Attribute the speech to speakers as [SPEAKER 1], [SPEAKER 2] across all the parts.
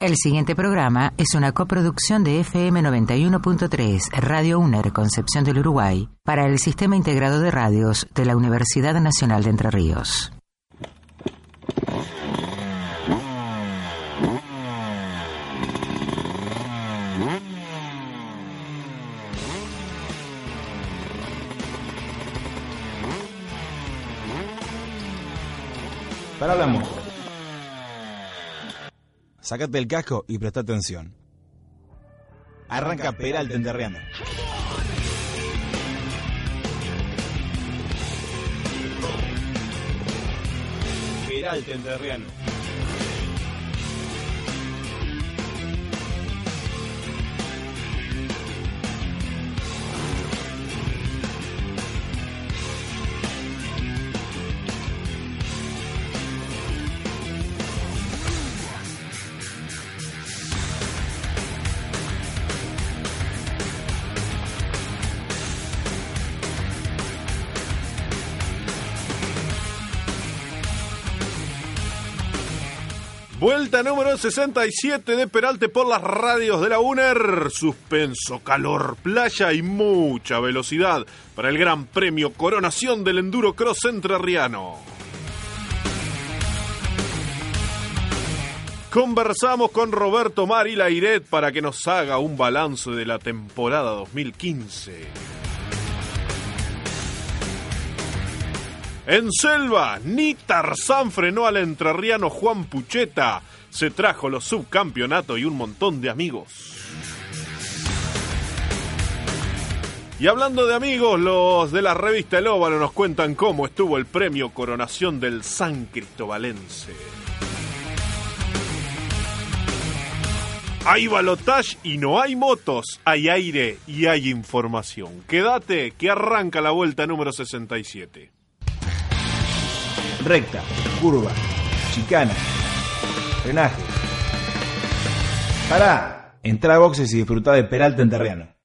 [SPEAKER 1] El siguiente programa es una coproducción de FM 91.3, Radio UNER, Concepción del Uruguay, para el Sistema Integrado de Radios de la Universidad Nacional de Entre Ríos.
[SPEAKER 2] Para la. Sácate el casco y presta atención. Arranca Peralta Enterriano. Peralta Enterriano.
[SPEAKER 3] Vuelta número 67 de Peralte por las radios de la UNER. Suspenso, calor, playa y mucha velocidad para el Gran Premio Coronación del Enduro Cross Entrerriano. Conversamos con Roberto Mari Lairet para que nos haga un balance de la temporada 2015. En Selva, ni Tarzán frenó al entrerriano Juan Pucheta. Se trajo los subcampeonatos y un montón de amigos. Y hablando de amigos, los de la revista El Óvalo nos cuentan cómo estuvo el premio Coronación del San Cristobalense. Hay balotage y no hay motos, hay aire y hay información. Quédate que arranca la vuelta número 67
[SPEAKER 2] recta, curva, chicana, frenaje. Pará, entra a boxes y disfruta de Peralta en terreno.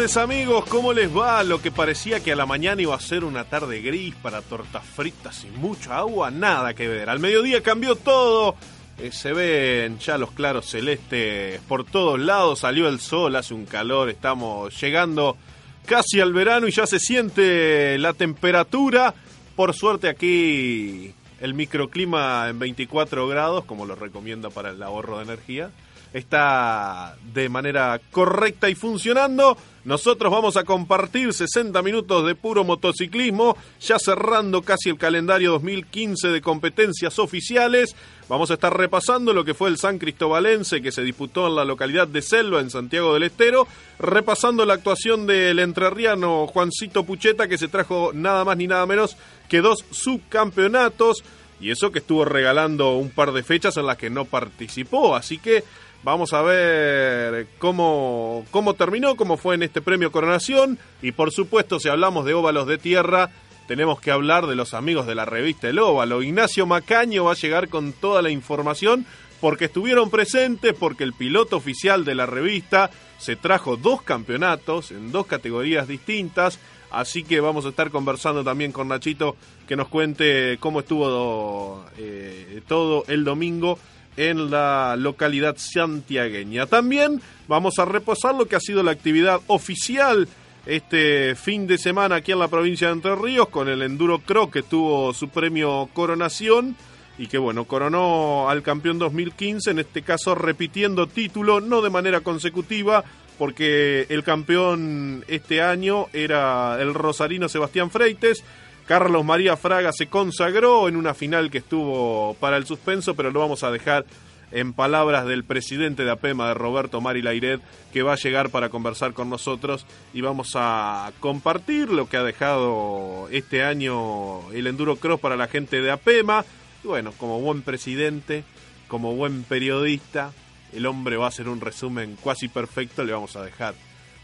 [SPEAKER 3] Amigos, ¿cómo les va? Lo que parecía que a la mañana iba a ser una tarde gris para tortas fritas y mucha agua, nada que ver. Al mediodía cambió todo, eh, se ven ya los claros celestes por todos lados, salió el sol, hace un calor, estamos llegando casi al verano y ya se siente la temperatura. Por suerte aquí el microclima en 24 grados, como lo recomienda para el ahorro de energía está de manera correcta y funcionando. Nosotros vamos a compartir 60 minutos de puro motociclismo, ya cerrando casi el calendario 2015 de competencias oficiales. Vamos a estar repasando lo que fue el San Cristobalense que se disputó en la localidad de Selva, en Santiago del Estero, repasando la actuación del entrerriano Juancito Pucheta que se trajo nada más ni nada menos que dos subcampeonatos. Y eso que estuvo regalando un par de fechas en las que no participó. Así que Vamos a ver cómo, cómo terminó, cómo fue en este premio Coronación. Y por supuesto, si hablamos de óvalos de tierra, tenemos que hablar de los amigos de la revista El Óvalo. Ignacio Macaño va a llegar con toda la información porque estuvieron presentes, porque el piloto oficial de la revista se trajo dos campeonatos en dos categorías distintas. Así que vamos a estar conversando también con Nachito que nos cuente cómo estuvo eh, todo el domingo en la localidad santiagueña. También vamos a reposar lo que ha sido la actividad oficial este fin de semana aquí en la provincia de Entre Ríos con el Enduro Cross que tuvo su premio Coronación y que bueno, coronó al campeón 2015, en este caso repitiendo título, no de manera consecutiva, porque el campeón este año era el rosarino Sebastián Freites. Carlos María Fraga se consagró en una final que estuvo para el suspenso, pero lo vamos a dejar en palabras del presidente de APEMA, de Roberto Mari Lairet, que va a llegar para conversar con nosotros y vamos a compartir lo que ha dejado este año el Enduro Cross para la gente de APEMA. Bueno, como buen presidente, como buen periodista, el hombre va a hacer un resumen cuasi perfecto, le vamos a dejar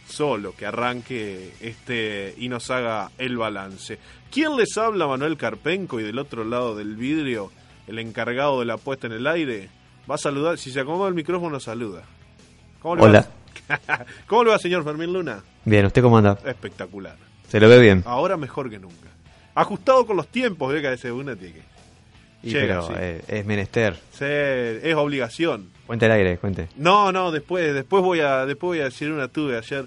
[SPEAKER 3] solo que arranque este y nos haga el balance. ¿Quién les habla? Manuel Carpenco y del otro lado del vidrio, el encargado de la puesta en el aire, va a saludar, si se acomoda el micrófono saluda.
[SPEAKER 4] ¿Cómo le Hola.
[SPEAKER 3] Va? ¿Cómo le va, señor Fermín Luna?
[SPEAKER 4] Bien, ¿usted cómo anda?
[SPEAKER 3] Espectacular.
[SPEAKER 4] ¿Se lo ve bien?
[SPEAKER 3] Ahora mejor que nunca. Ajustado con los tiempos, ve que a veces una tiene
[SPEAKER 4] y pero eh, es menester.
[SPEAKER 3] Sí, es obligación.
[SPEAKER 4] Cuente el aire, cuente.
[SPEAKER 3] No, no, después después voy a después voy a decir una tuve ayer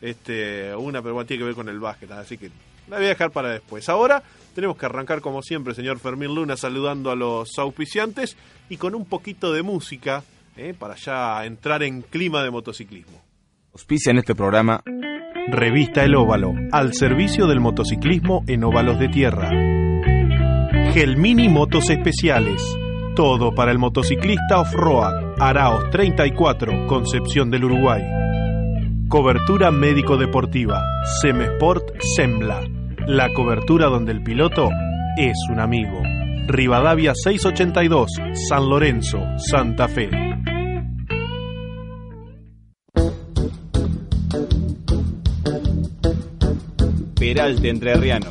[SPEAKER 3] este una pero tiene que ver con el básquet, así que la voy a dejar para después. Ahora tenemos que arrancar como siempre, señor Fermín Luna, saludando a los auspiciantes y con un poquito de música eh, para ya entrar en clima de motociclismo.
[SPEAKER 2] Auspicia en este programa
[SPEAKER 3] Revista El Óvalo, al servicio del motociclismo en óvalos de tierra. Gelmini Motos Especiales. Todo para el motociclista off-road. Araos 34, Concepción del Uruguay. Cobertura médico-deportiva. Semesport Sembla. La cobertura donde el piloto es un amigo. Rivadavia 682, San Lorenzo, Santa Fe.
[SPEAKER 2] Peralte Entrerriano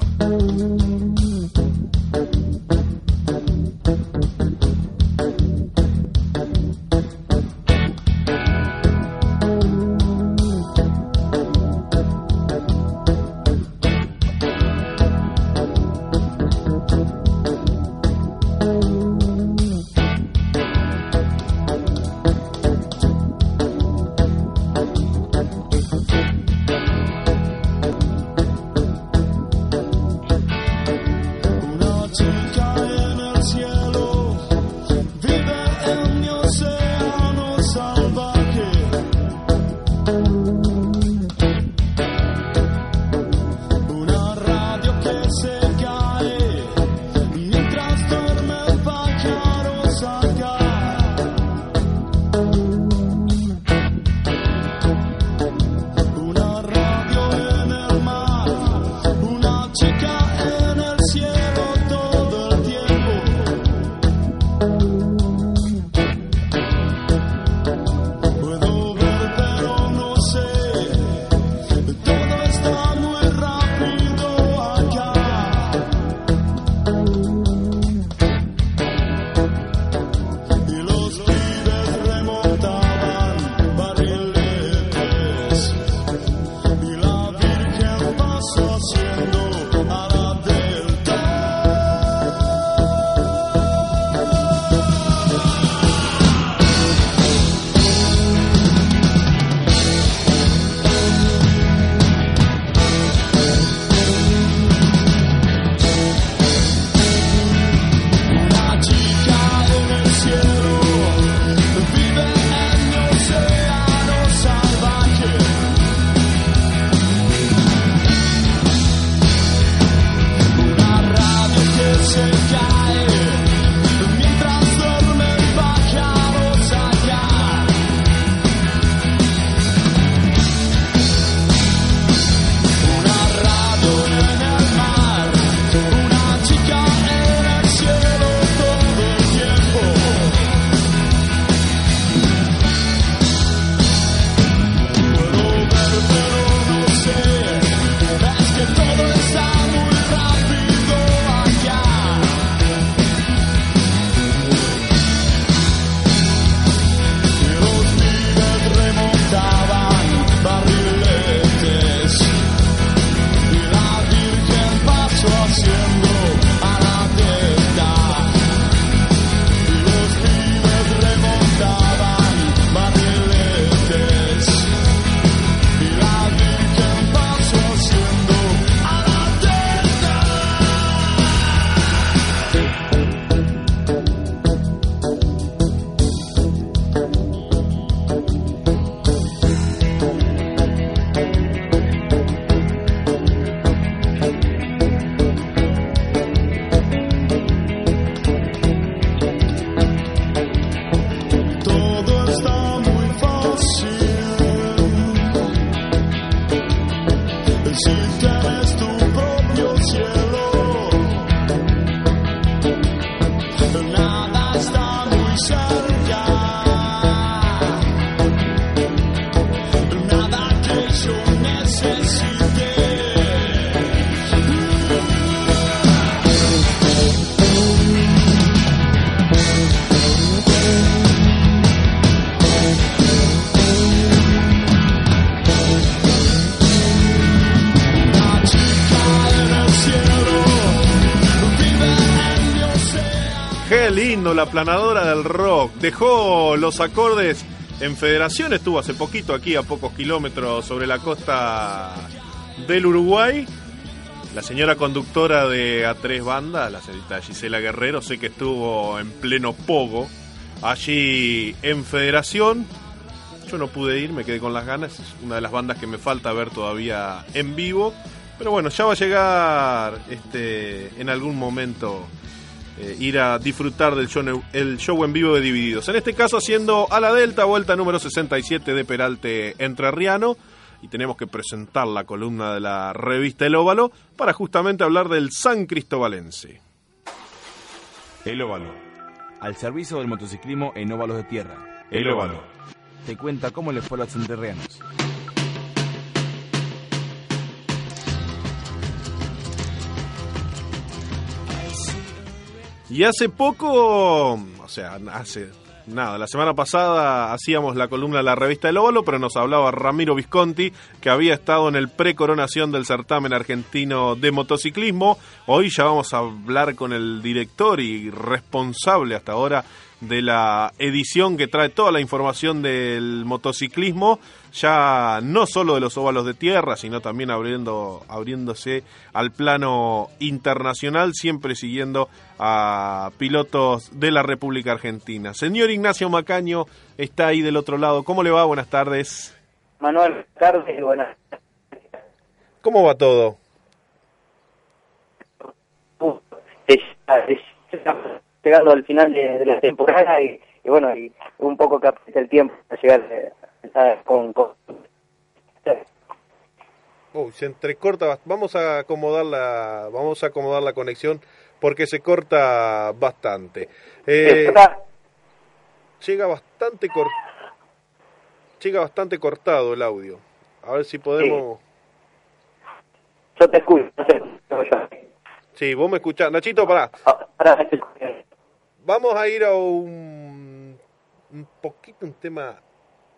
[SPEAKER 3] la planadora del rock. Dejó los acordes en Federación, estuvo hace poquito aquí a pocos kilómetros sobre la costa del Uruguay. La señora conductora de A3 Banda, la señorita Gisela Guerrero, sé que estuvo en pleno pogo allí en Federación. Yo no pude ir, me quedé con las ganas. Es una de las bandas que me falta ver todavía en vivo. Pero bueno, ya va a llegar este, en algún momento eh, ir a disfrutar del show, el show en vivo de Divididos. En este caso haciendo a la Delta, vuelta número 67 de Peralte Entrerriano. Y tenemos que presentar la columna de la revista El Óvalo para justamente hablar del San Cristobalense.
[SPEAKER 2] El Óvalo. Al servicio del motociclismo en óvalos de tierra.
[SPEAKER 3] El Óvalo.
[SPEAKER 2] Te cuenta cómo les fue a los entrerrianos.
[SPEAKER 3] Y hace poco, o sea, hace nada, la semana pasada hacíamos la columna de la revista El Óvalo, pero nos hablaba Ramiro Visconti, que había estado en el pre-coronación del certamen argentino de motociclismo. Hoy ya vamos a hablar con el director y responsable hasta ahora de la edición que trae toda la información del motociclismo, ya no solo de los óvalos de tierra, sino también abriendo, abriéndose al plano internacional, siempre siguiendo a pilotos de la República Argentina. Señor Ignacio Macaño está ahí del otro lado. ¿Cómo le va? Buenas tardes.
[SPEAKER 5] Manuel, buenas tardes. Buenas
[SPEAKER 3] ¿Cómo va todo?
[SPEAKER 5] Llegando al final de, la temporada y, bueno, y un poco que el tiempo para llegar eh, con, con...
[SPEAKER 3] se entrecorta, vamos a acomodar la, vamos a acomodar la conexión porque se corta bastante. Eh, llega bastante cor, llega bastante cortado el audio. A ver si podemos.
[SPEAKER 5] Yo te escucho, no sé.
[SPEAKER 3] Sí, vos me escuchás. Nachito, pará.
[SPEAKER 5] Ah,
[SPEAKER 3] Vamos a ir a un, un poquito, un tema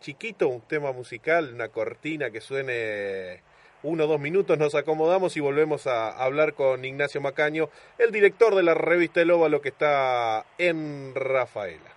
[SPEAKER 3] chiquito, un tema musical, una cortina que suene uno o dos minutos, nos acomodamos y volvemos a hablar con Ignacio Macaño, el director de la revista El Óvalo que está en Rafaela.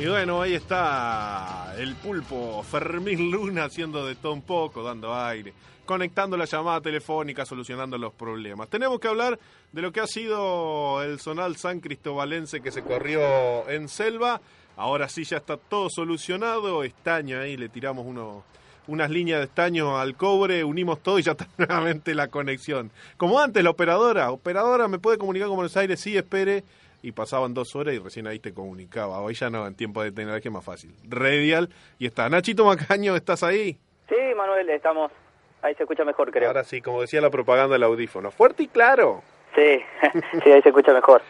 [SPEAKER 3] Y bueno, ahí está el pulpo Fermín Luna haciendo de todo un poco, dando aire, conectando la llamada telefónica, solucionando los problemas. Tenemos que hablar de lo que ha sido el zonal San Cristobalense que se corrió en Selva. Ahora sí ya está todo solucionado. Estaño ahí, le tiramos uno, unas líneas de estaño al cobre, unimos todo y ya está nuevamente la conexión. Como antes, la operadora. Operadora, ¿me puede comunicar con Buenos Aires? Sí, espere y pasaban dos horas y recién ahí te comunicaba. Hoy ya no, en tiempo de tecnología es más fácil. Redial y está. Nachito Macaño, ¿estás ahí?
[SPEAKER 5] Sí, Manuel, estamos. Ahí se escucha mejor, creo.
[SPEAKER 3] Ahora sí, como decía la propaganda del audífono. Fuerte y claro.
[SPEAKER 5] Sí, sí, ahí se escucha mejor.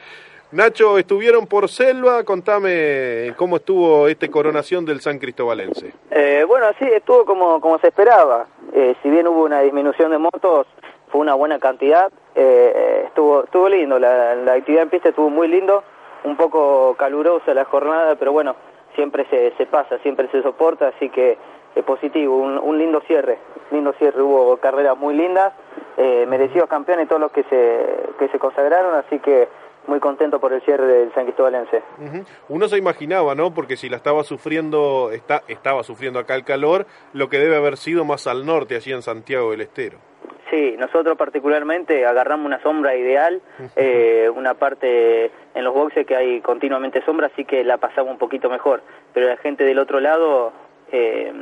[SPEAKER 3] Nacho, estuvieron por Selva, contame cómo estuvo esta coronación del San Cristobalense.
[SPEAKER 5] Eh, bueno, sí, estuvo como, como se esperaba. Eh, si bien hubo una disminución de motos, fue una buena cantidad. Eh, estuvo estuvo lindo, la, la, actividad en pista estuvo muy lindo, un poco calurosa la jornada, pero bueno, siempre se, se pasa, siempre se soporta, así que es positivo, un, un lindo cierre, lindo cierre, hubo carreras muy lindas, eh, merecidos campeones todos los que se, que se consagraron, así que muy contento por el cierre del San Cristóbalense.
[SPEAKER 3] Uno se imaginaba, ¿no? Porque si la estaba sufriendo, está, estaba sufriendo acá el calor, lo que debe haber sido más al norte, allí en Santiago del Estero.
[SPEAKER 5] Sí, nosotros particularmente agarramos una sombra ideal, eh, una parte en los boxes que hay continuamente sombra, así que la pasamos un poquito mejor. Pero la gente del otro lado, eh,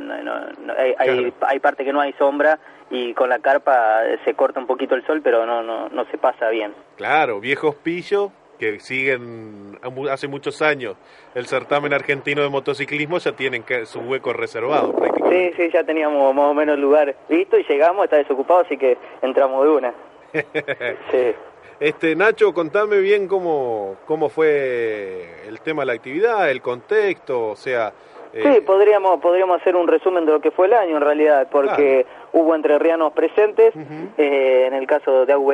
[SPEAKER 5] hay, hay, hay, parte que no hay sombra y con la carpa se corta un poquito el sol, pero no, no, no se pasa bien.
[SPEAKER 3] Claro, viejos pillos que siguen hace muchos años el certamen argentino de motociclismo ya tienen que, su hueco reservado
[SPEAKER 5] Sí, sí, ya teníamos más o menos lugar visto y llegamos, está desocupado, así que entramos de una.
[SPEAKER 3] sí. Este, Nacho, contame bien cómo, cómo fue el tema de la actividad, el contexto, o sea...
[SPEAKER 5] Sí, eh, podríamos, podríamos hacer un resumen de lo que fue el año en realidad, porque hubo entrerrianos presentes, eh, en el caso de Agu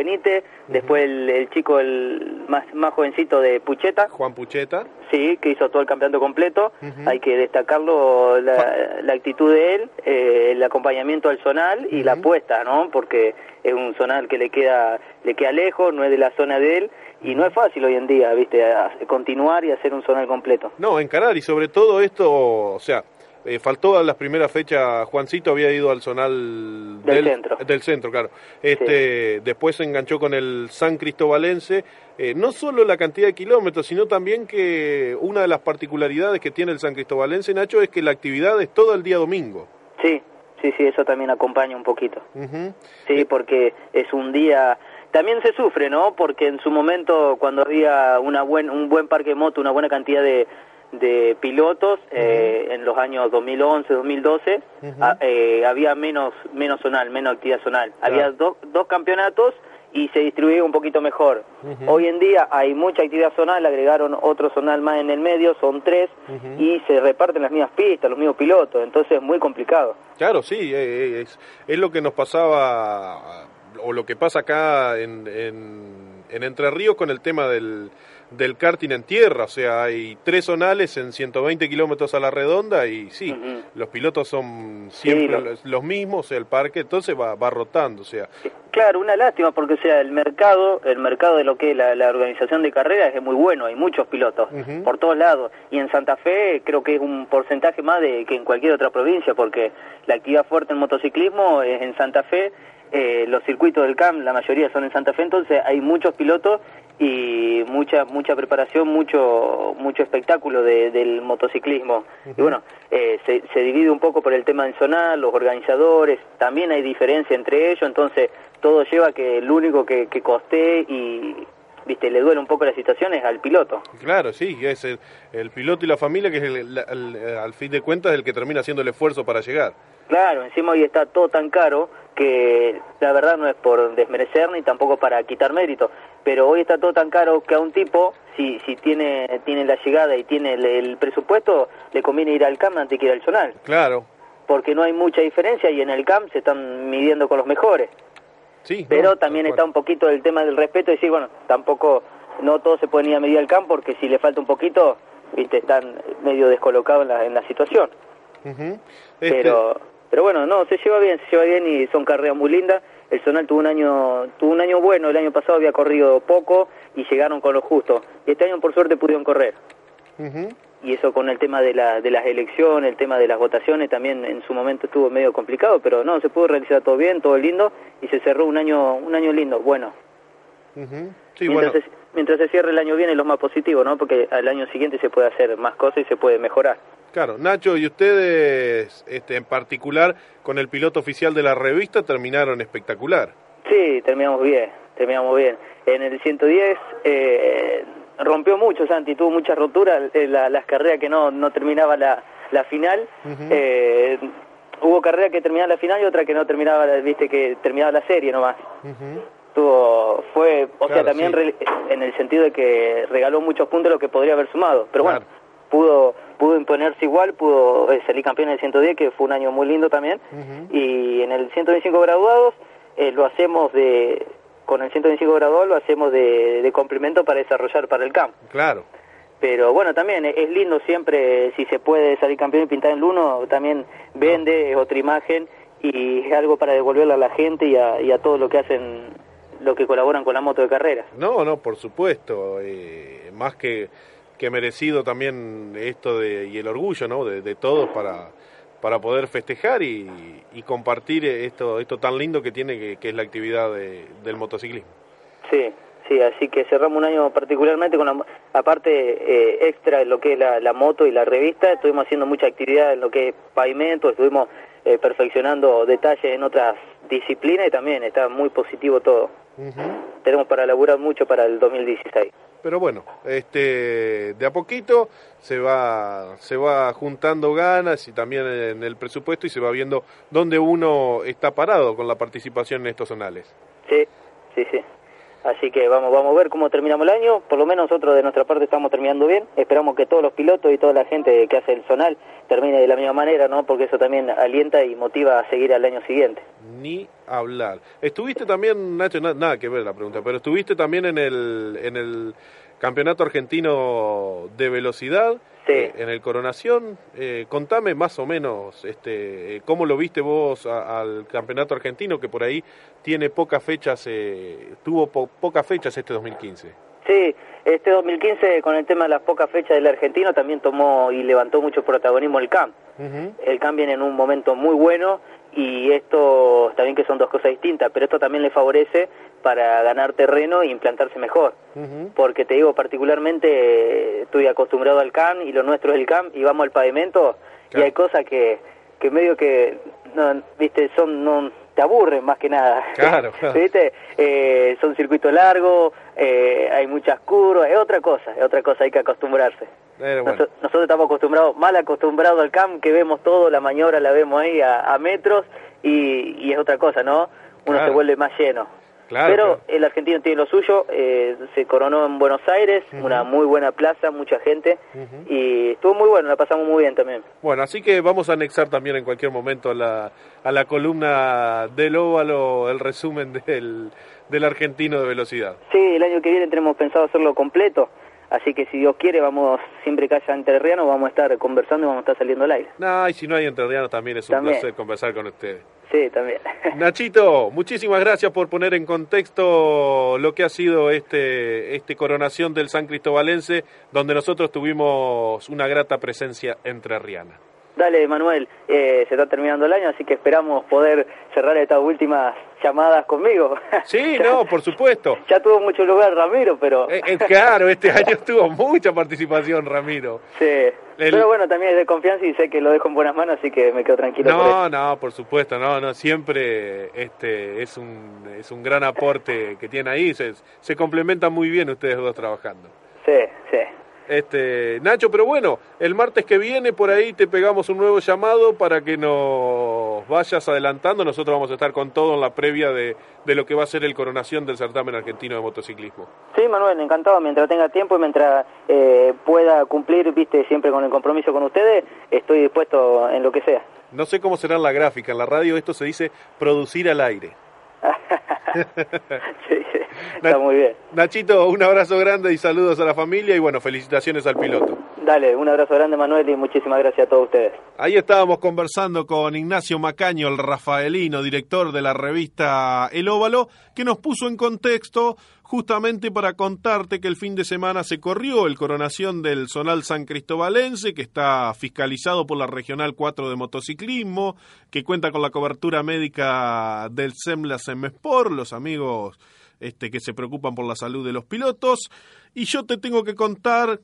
[SPEAKER 5] después el, chico el más, más jovencito de Pucheta.
[SPEAKER 3] Juan Pucheta.
[SPEAKER 5] Sí, que hizo todo el campeonato completo. Hay que destacarlo la, la actitud de él, eh, el acompañamiento al zonal y la apuesta, ¿no? Porque es un zonal que le queda, le queda lejos, no es de la zona de él y no es fácil hoy en día, ¿viste? continuar y hacer un zonal completo.
[SPEAKER 3] No, encarar y sobre todo esto, o sea, eh, faltó a las primeras fechas, Juancito había ido al zonal
[SPEAKER 5] del, centro.
[SPEAKER 3] Del centro, claro. Este, Después se enganchó con el San Cristobalense. Eh, no solo la cantidad de kilómetros, sino también que una de las particularidades que tiene el San Cristobalense, Nacho, es que la actividad es todo el día domingo.
[SPEAKER 5] Sí, sí, sí, eso también acompaña un poquito. Sí, porque es un día también se sufre, ¿no? Porque en su momento, cuando había una buen, un buen parque de moto, una buena cantidad de, de pilotos eh, en los años 2011, 2012, eh, había menos menos zonal, menos actividad zonal. Había dos campeonatos y se distribuía un poquito mejor. Hoy en día hay mucha actividad zonal, agregaron otro zonal más en el medio, son tres, y se reparten las mismas pistas, los mismos pilotos, entonces es muy complicado.
[SPEAKER 3] Claro, sí, eh, es, es lo que nos pasaba, o lo que pasa acá en, en, en Entre Ríos con el tema del del karting en tierra, o sea, hay tres zonales en 120 kilómetros a la redonda y sí, los pilotos son siempre los, mismos, el parque entonces va, va rotando, o sea.
[SPEAKER 5] Claro, una lástima porque o sea, el mercado, el mercado de lo que es la, organización de carreras es muy bueno, hay muchos pilotos por todos lados. Y en Santa Fe creo que es un porcentaje más de que en cualquier otra provincia porque la actividad fuerte en motociclismo es en Santa Fe eh, los circuitos del CAM, la mayoría son en Santa Fe, entonces hay muchos pilotos y mucha mucha preparación, mucho mucho espectáculo del motociclismo. Y bueno, eh, se, se, divide un poco por el tema del zonal, los organizadores, también hay diferencia entre ellos, entonces todo lleva a que el único que, que coste y viste le duele un poco la situación es al piloto.
[SPEAKER 3] Claro, sí, es el, piloto y la familia que es al fin de cuentas el que termina haciendo el esfuerzo para llegar.
[SPEAKER 5] Claro, encima hoy está todo tan caro que la verdad no es por desmerecer ni tampoco para quitar mérito, pero hoy está todo tan caro que a un tipo, si, si tiene, tiene la llegada y tiene el, presupuesto, le conviene ir al CAM antes que ir al zonal.
[SPEAKER 3] Claro.
[SPEAKER 5] Porque no hay mucha diferencia y en el CAM se están midiendo con los mejores. Sí. Pero también está un poquito el tema del respeto y decir, bueno, tampoco, no todos se pueden ir a medir al CAM porque si le falta un poquito, viste, están medio descolocados en la, en la situación. Pero pero bueno, no, se lleva bien, se lleva bien y son carreras muy lindas. El Zonal tuvo un año tuvo un año bueno, el año pasado había corrido poco y llegaron con lo justo. Y este año por suerte pudieron correr. Y eso con el tema de, la, de las elecciones, el tema de las votaciones, también en su momento estuvo medio complicado, pero no, se pudo realizar todo bien, todo lindo y se cerró un año un año lindo, bueno. mientras, Se, mientras se cierre el año viene lo más positivo, ¿no? Porque al año siguiente se puede hacer más cosas y se puede mejorar.
[SPEAKER 3] Claro, Nacho, y ustedes este, en particular con el piloto oficial de la revista terminaron espectacular.
[SPEAKER 5] Sí, terminamos bien, terminamos bien. En el 110 eh, rompió mucho Santi, tuvo muchas roturas, eh, las carreras que no, no terminaba la, la final. eh, hubo carreras que terminaban la final y otra que no terminaba, viste, que terminaba la serie nomás. Tuvo, fue, o sea, también en el sentido de que regaló muchos puntos lo que podría haber sumado. Pero bueno, pudo pudo imponerse igual, pudo eh, salir campeón en el 110, que fue un año muy lindo también, y en el 125 graduados eh, lo hacemos de, con el 125 graduado lo hacemos de, de complemento para desarrollar para el campo.
[SPEAKER 3] Claro.
[SPEAKER 5] Pero bueno, también es lindo siempre, si se puede salir campeón y pintar en el uno, también vende, es otra imagen y es algo para devolverle a la gente y a, y a todo lo que hacen los que colaboran con la moto de carrera.
[SPEAKER 3] No, no, por supuesto. Eh, más que, que merecido también esto de, y el orgullo ¿no? de, de todos para, para poder festejar y, y, compartir esto, esto tan lindo que tiene que, que es la actividad de, del motociclismo.
[SPEAKER 5] Sí, sí, así que cerramos un año particularmente con la, aparte eh, extra en lo que es la, la, moto y la revista, estuvimos haciendo mucha actividad en lo que es pavimento, estuvimos eh, perfeccionando detalles en otras disciplinas y también está muy positivo todo. Uh -huh. Tenemos para laburar mucho para el 2016.
[SPEAKER 3] Pero bueno, este de a poquito se va se va juntando ganas y también en el presupuesto y se va viendo dónde uno está parado con la participación en estos zonales.
[SPEAKER 5] Sí, sí, sí. Así que vamos, vamos a ver cómo terminamos el año. Por lo menos nosotros de nuestra parte estamos terminando bien. Esperamos que todos los pilotos y toda la gente que hace el zonal termine de la misma manera, ¿no? Porque eso también alienta y motiva a seguir al año siguiente.
[SPEAKER 3] Ni hablar. Estuviste también, Nacho, nada, que ver la pregunta, pero estuviste también en el, en el campeonato argentino de velocidad.
[SPEAKER 5] Sí.
[SPEAKER 3] Eh, en el Coronación, eh, contame más o menos este, cómo lo viste vos a, al campeonato argentino que por ahí tiene pocas fechas, eh, tuvo po pocas fechas este 2015.
[SPEAKER 5] Sí, este 2015 con el tema de las pocas fechas del argentino también tomó y levantó mucho protagonismo el CAM. Uh -huh. El CAM viene en un momento muy bueno y esto también que son dos cosas distintas, pero esto también le favorece para ganar terreno e implantarse mejor. Uh -huh. Porque te digo, particularmente eh, estoy acostumbrado al CAM y lo nuestro es el CAM y vamos al pavimento claro. y hay cosas que, que medio que, no, viste, son... No, te aburren más que nada.
[SPEAKER 3] Claro, claro.
[SPEAKER 5] ¿Viste? Eh, son circuitos largos, eh, hay muchas curvas, es otra cosa, es otra cosa, hay que acostumbrarse.
[SPEAKER 3] Bueno.
[SPEAKER 5] Nos, nosotros estamos acostumbrados, mal acostumbrados al CAM, que vemos todo, la maniobra la vemos ahí a, a metros y, y, es otra cosa, ¿no? Uno
[SPEAKER 3] claro.
[SPEAKER 5] se vuelve más lleno.
[SPEAKER 3] Claro,
[SPEAKER 5] Pero
[SPEAKER 3] claro.
[SPEAKER 5] el argentino tiene lo suyo, eh, se coronó en Buenos Aires, uh -huh. una muy buena plaza, mucha gente, uh -huh. y estuvo muy bueno, la pasamos muy bien también.
[SPEAKER 3] Bueno, así que vamos a anexar también en cualquier momento a la, a la columna del óvalo el resumen del, del argentino de velocidad.
[SPEAKER 5] Sí, el año que viene tenemos pensado hacerlo completo. Así que si Dios quiere, vamos, siempre que haya entrerrianos, vamos a estar conversando y vamos a estar saliendo al aire.
[SPEAKER 3] No, y si no hay entrerrianos también es un
[SPEAKER 5] también.
[SPEAKER 3] placer conversar con ustedes.
[SPEAKER 5] Sí, también.
[SPEAKER 3] Nachito, muchísimas gracias por poner en contexto lo que ha sido este, este coronación del San Cristobalense, donde nosotros tuvimos una grata presencia entrerriana.
[SPEAKER 5] Dale, Manuel, eh, se está terminando el año, así que esperamos poder cerrar estas últimas llamadas conmigo.
[SPEAKER 3] Sí, no, por supuesto.
[SPEAKER 5] Ya tuvo mucho lugar Ramiro, pero...
[SPEAKER 3] Eh, eh, claro, este año tuvo mucha participación Ramiro.
[SPEAKER 5] Sí, el... pero bueno, también es de confianza y sé que lo dejo en buenas manos, así que me quedo tranquilo.
[SPEAKER 3] No,
[SPEAKER 5] por
[SPEAKER 3] no, por supuesto, no, no, siempre este es un, es un gran aporte que tiene ahí, se, se complementan muy bien ustedes dos trabajando.
[SPEAKER 5] Sí, sí.
[SPEAKER 3] Este, Nacho, pero bueno, el martes que viene por ahí te pegamos un nuevo llamado para que nos vayas adelantando. Nosotros vamos a estar con todo en la previa de, de lo que va a ser el coronación del certamen argentino de motociclismo.
[SPEAKER 5] Sí, Manuel, encantado. Mientras tenga tiempo y mientras eh, pueda cumplir, viste, siempre con el compromiso con ustedes, estoy dispuesto en lo que sea.
[SPEAKER 3] No sé cómo será la gráfica. En la radio esto se dice producir al aire.
[SPEAKER 5] sí, sí, está muy bien.
[SPEAKER 3] Nachito, un abrazo grande y saludos a la familia y bueno, felicitaciones al piloto.
[SPEAKER 5] Dale, un abrazo grande Manuel y muchísimas gracias a todos ustedes.
[SPEAKER 3] Ahí estábamos conversando con Ignacio Macaño, el rafaelino, director de la revista El Óvalo, que nos puso en contexto justamente para contarte que el fin de semana se corrió el coronación del Zonal San Cristobalense, que está fiscalizado por la Regional 4 de Motociclismo, que cuenta con la cobertura médica del SEMLA SEMESPOR, los amigos este, que se preocupan por la salud de los pilotos. Y yo te tengo que contar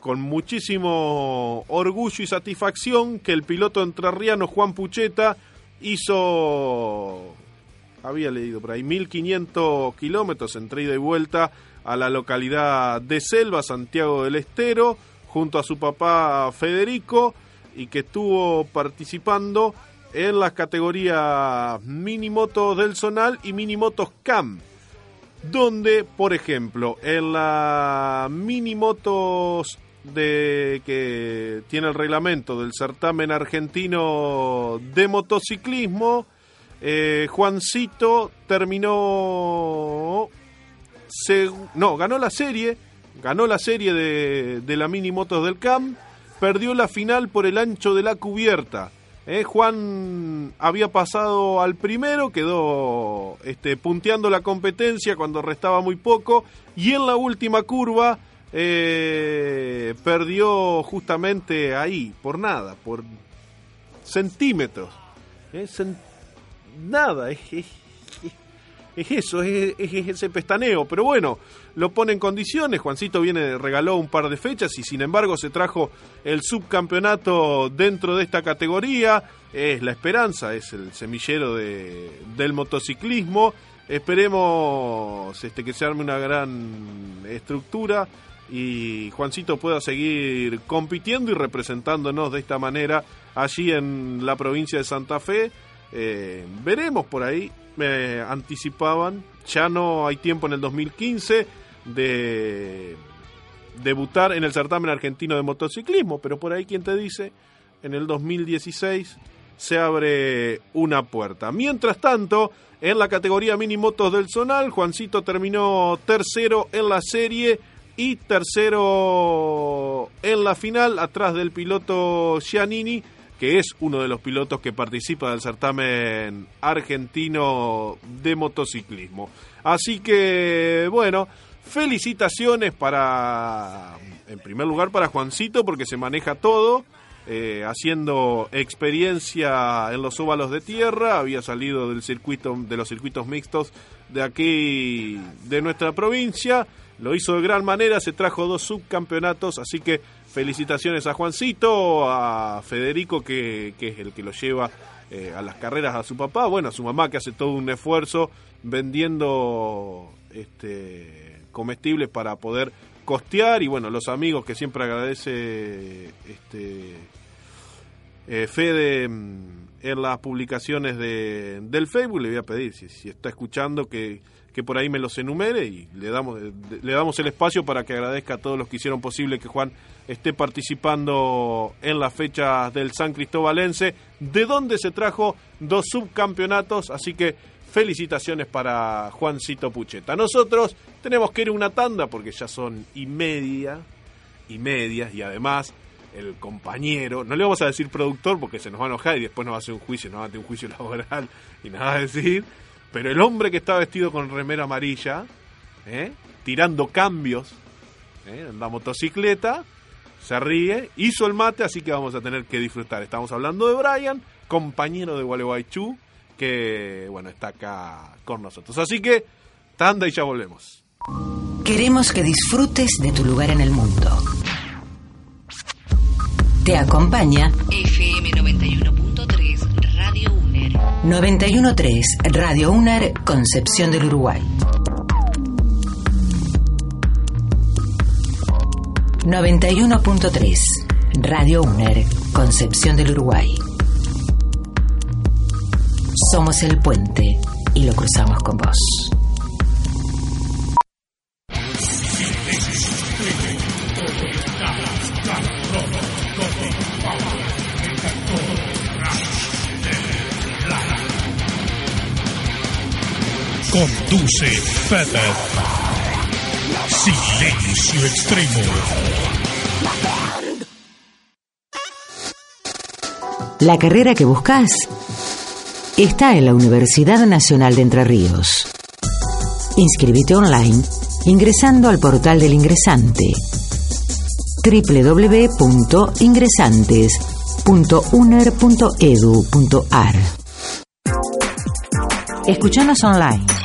[SPEAKER 3] con muchísimo orgullo y satisfacción que el piloto entrerriano Juan Pucheta hizo había leído por ahí, 1500 kilómetros entre ida y vuelta a la localidad de Selva, Santiago del Estero, junto a su papá Federico, y que estuvo participando en las categorías minimotos del Zonal y minimotos CAM, donde, por ejemplo, en la minimotos de que tiene el reglamento del certamen argentino de motociclismo, eh, Juancito terminó. No, ganó la serie. Ganó la serie de, de la Mini Motos del CAM. Perdió la final por el ancho de la cubierta. Eh, Juan había pasado al primero, quedó este, punteando la competencia cuando restaba muy poco y en la última curva eh, perdió justamente ahí, por nada, por centímetros. Cen- nada, es- es eso, es, es ese pestaneo. Pero bueno, lo pone en condiciones. Juancito viene, regaló un par de fechas y sin embargo se trajo el subcampeonato dentro de esta categoría. Es la esperanza, es el semillero de, del motociclismo. Esperemos este, que se arme una gran estructura y Juancito pueda seguir compitiendo y representándonos de esta manera allí en la provincia de Santa Fe. Eh, veremos por ahí, me anticipaban, ya no hay tiempo en el 2015 de debutar en el certamen argentino de motociclismo, pero por ahí quien te dice, en el 2016 se abre una puerta. Mientras tanto, en la categoría mini motos del Zonal, Juancito terminó tercero en la serie y tercero en la final, atrás del piloto Giannini, que es uno de los pilotos que participa del certamen argentino de motociclismo. Así que, bueno, felicitaciones para, en primer lugar, para Juancito, porque se maneja todo. eh, haciendo experiencia en los óvalos de tierra, había salido del circuito de los circuitos mixtos de aquí de nuestra provincia, lo hizo de gran manera, se trajo dos subcampeonatos, así que felicitaciones a Juancito, a Federico que, es el que lo lleva eh, a las carreras a su papá, bueno, a su mamá que hace todo un esfuerzo vendiendo este comestibles para poder costear. Y bueno, los amigos que siempre agradece este eh, Fede mm, en las publicaciones de, del Facebook, le voy a pedir si, si está escuchando que, que por ahí me los enumere y le damos, le damos el espacio para que agradezca a todos los que hicieron posible que Juan esté participando en las fechas del San Cristóbalense, de donde se trajo dos subcampeonatos, así que felicitaciones para Juancito Pucheta. Nosotros tenemos que ir una tanda porque ya son y media, y media, y además el compañero, no le vamos a decir productor porque se nos va a enojar y después nos va a hacer un juicio, nos va a hacer un juicio laboral y va a decir, pero el hombre que está vestido con remera amarilla, ¿eh? tirando cambios ¿eh? en la motocicleta, se ríe, hizo el mate, así que vamos a tener que disfrutar. Estamos hablando de Brian, compañero de Gualeguaychú, que bueno, está acá con nosotros. Así que, tanda y ya volvemos.
[SPEAKER 1] Queremos que disfrutes de tu lugar en el mundo. Te acompaña
[SPEAKER 6] FM 91.3 Radio UNER.
[SPEAKER 1] 913 Radio UNER Concepción del Uruguay. 91.3 Radio UNER Concepción del Uruguay. Somos el puente y lo cruzamos con vos.
[SPEAKER 7] Conduce Feather. Silencio extremo.
[SPEAKER 1] La carrera que buscas está en la Universidad Nacional de Entre Ríos. Inscribite online ingresando al portal del ingresante www.ingresantes.uner.edu.ar Escuchanos online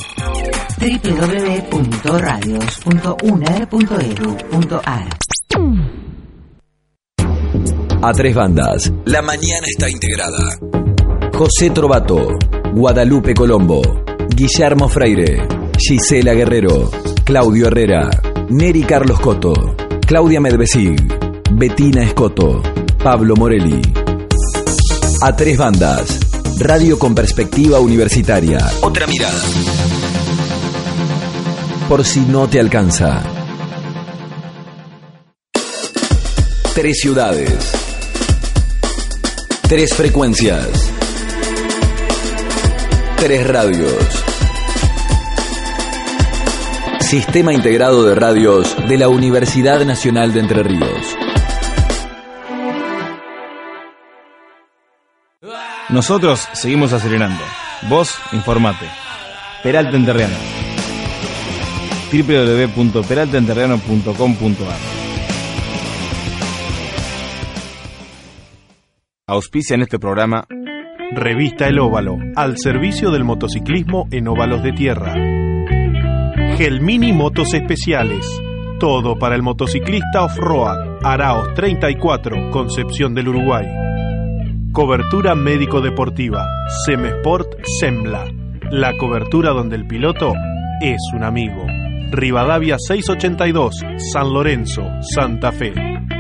[SPEAKER 1] www.radios.uner.edu.ar
[SPEAKER 8] A tres bandas. La mañana está integrada. José Trovato, Guadalupe Colombo, Guillermo Freire, Gisela Guerrero, Claudio Herrera, Neri Carlos Coto, Claudia Medvesig, Betina Escoto, Pablo Morelli. A tres bandas. Radio con perspectiva universitaria. Otra mirada. Por si no te alcanza. Tres ciudades. Tres frecuencias. Tres radios. Sistema Integrado de Radios de la Universidad Nacional de Entre Ríos.
[SPEAKER 2] Nosotros seguimos acelerando. Vos, informate. Peralta Enterriano. www.peraltaenterriano.com.ar Auspicia en este programa
[SPEAKER 9] Revista El Óvalo, al servicio del motociclismo en óvalos de tierra. Gelmini Motos Especiales, todo para el motociclista off-road. Araos 34, Concepción del Uruguay. Cobertura médico-deportiva, Semesport Sembla. La cobertura donde el piloto es un amigo. Rivadavia 682, San Lorenzo, Santa Fe.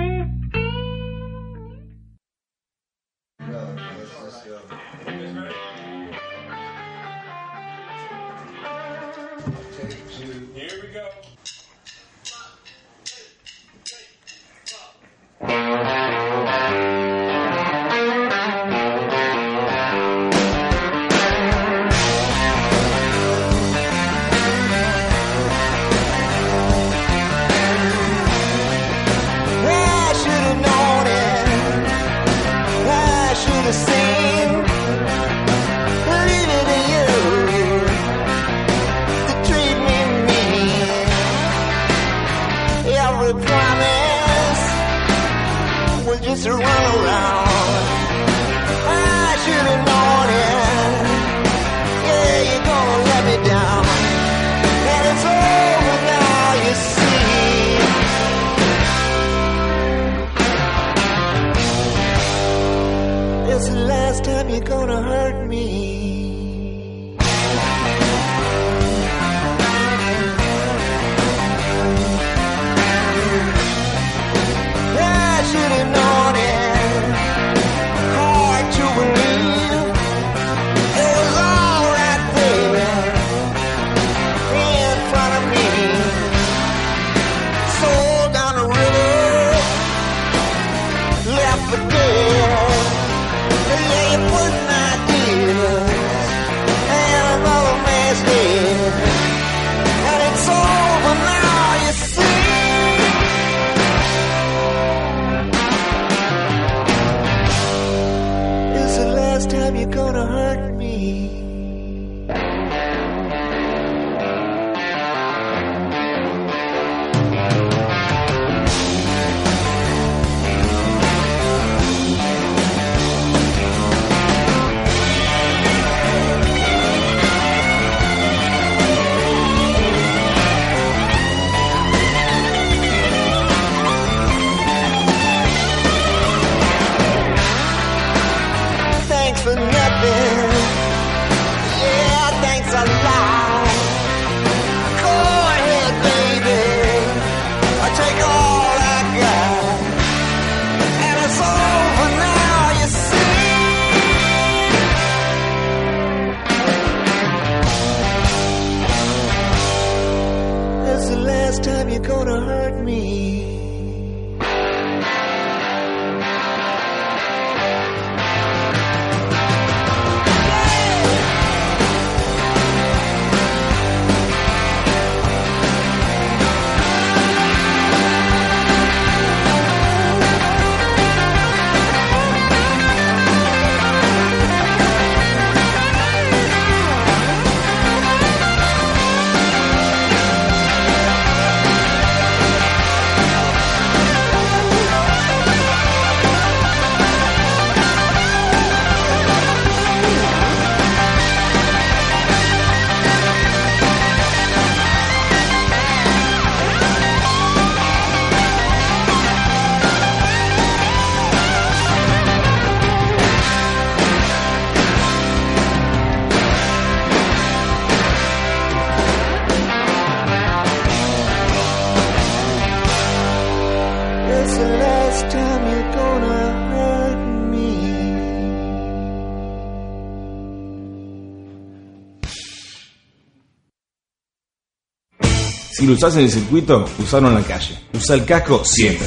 [SPEAKER 2] Si lo usás en el circuito, usalo en la calle. Usa el casco siempre.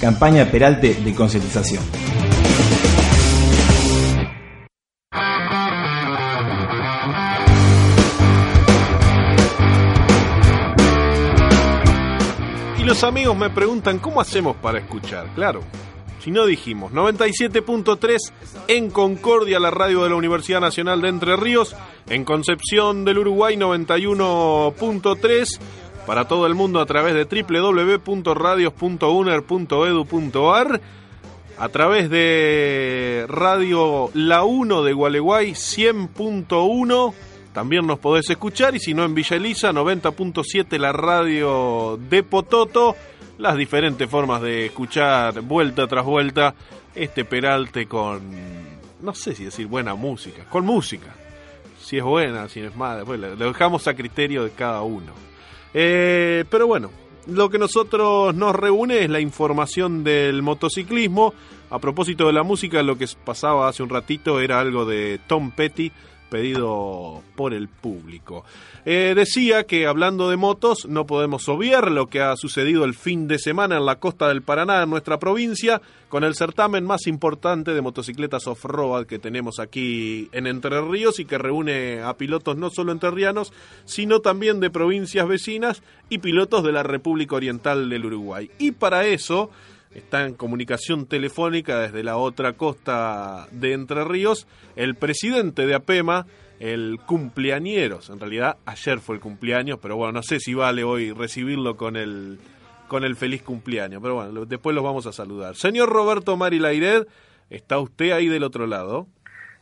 [SPEAKER 2] Campaña Peralte de concientización.
[SPEAKER 9] Y los amigos me preguntan cómo hacemos para escuchar. Claro,
[SPEAKER 3] Si no dijimos, 97.3 en Concordia, la radio de la Universidad Nacional de Entre Ríos, en Concepción del Uruguay 91.3 para todo el mundo a través de www.radios.uner.edu.ar, a través de Radio La 1 de Gualeguay 100.1, también nos podés escuchar y si no en Villa Elisa 90.7 la radio de Pototo, las diferentes formas de escuchar vuelta tras vuelta este Peralte con, no sé si decir buena música, con música. Si es buena, si no es mala, pues lo dejamos a criterio de cada uno. Eh, pero bueno, lo que nosotros nos reúne es la información del motociclismo. A propósito de la música, lo que pasaba hace un ratito era algo de Tom Petty pedido por el público. Eh, decía que hablando de motos no podemos obviar lo que ha sucedido el fin de semana en la costa del Paraná, en nuestra provincia, con el certamen más importante de motocicletas off-road que tenemos aquí en Entre Ríos y que reúne a pilotos no solo enterrianos, sino también de provincias vecinas y pilotos de la República Oriental del Uruguay. Y para eso está en comunicación telefónica desde la otra costa de Entre Ríos, el presidente de APEMA, el cumpleañeros. En realidad ayer fue el cumpleaños, pero bueno, no sé si vale hoy recibirlo con el, con el feliz cumpleaños. Pero bueno, después los vamos a saludar. Señor Roberto Marilaired, ¿está usted ahí del otro lado?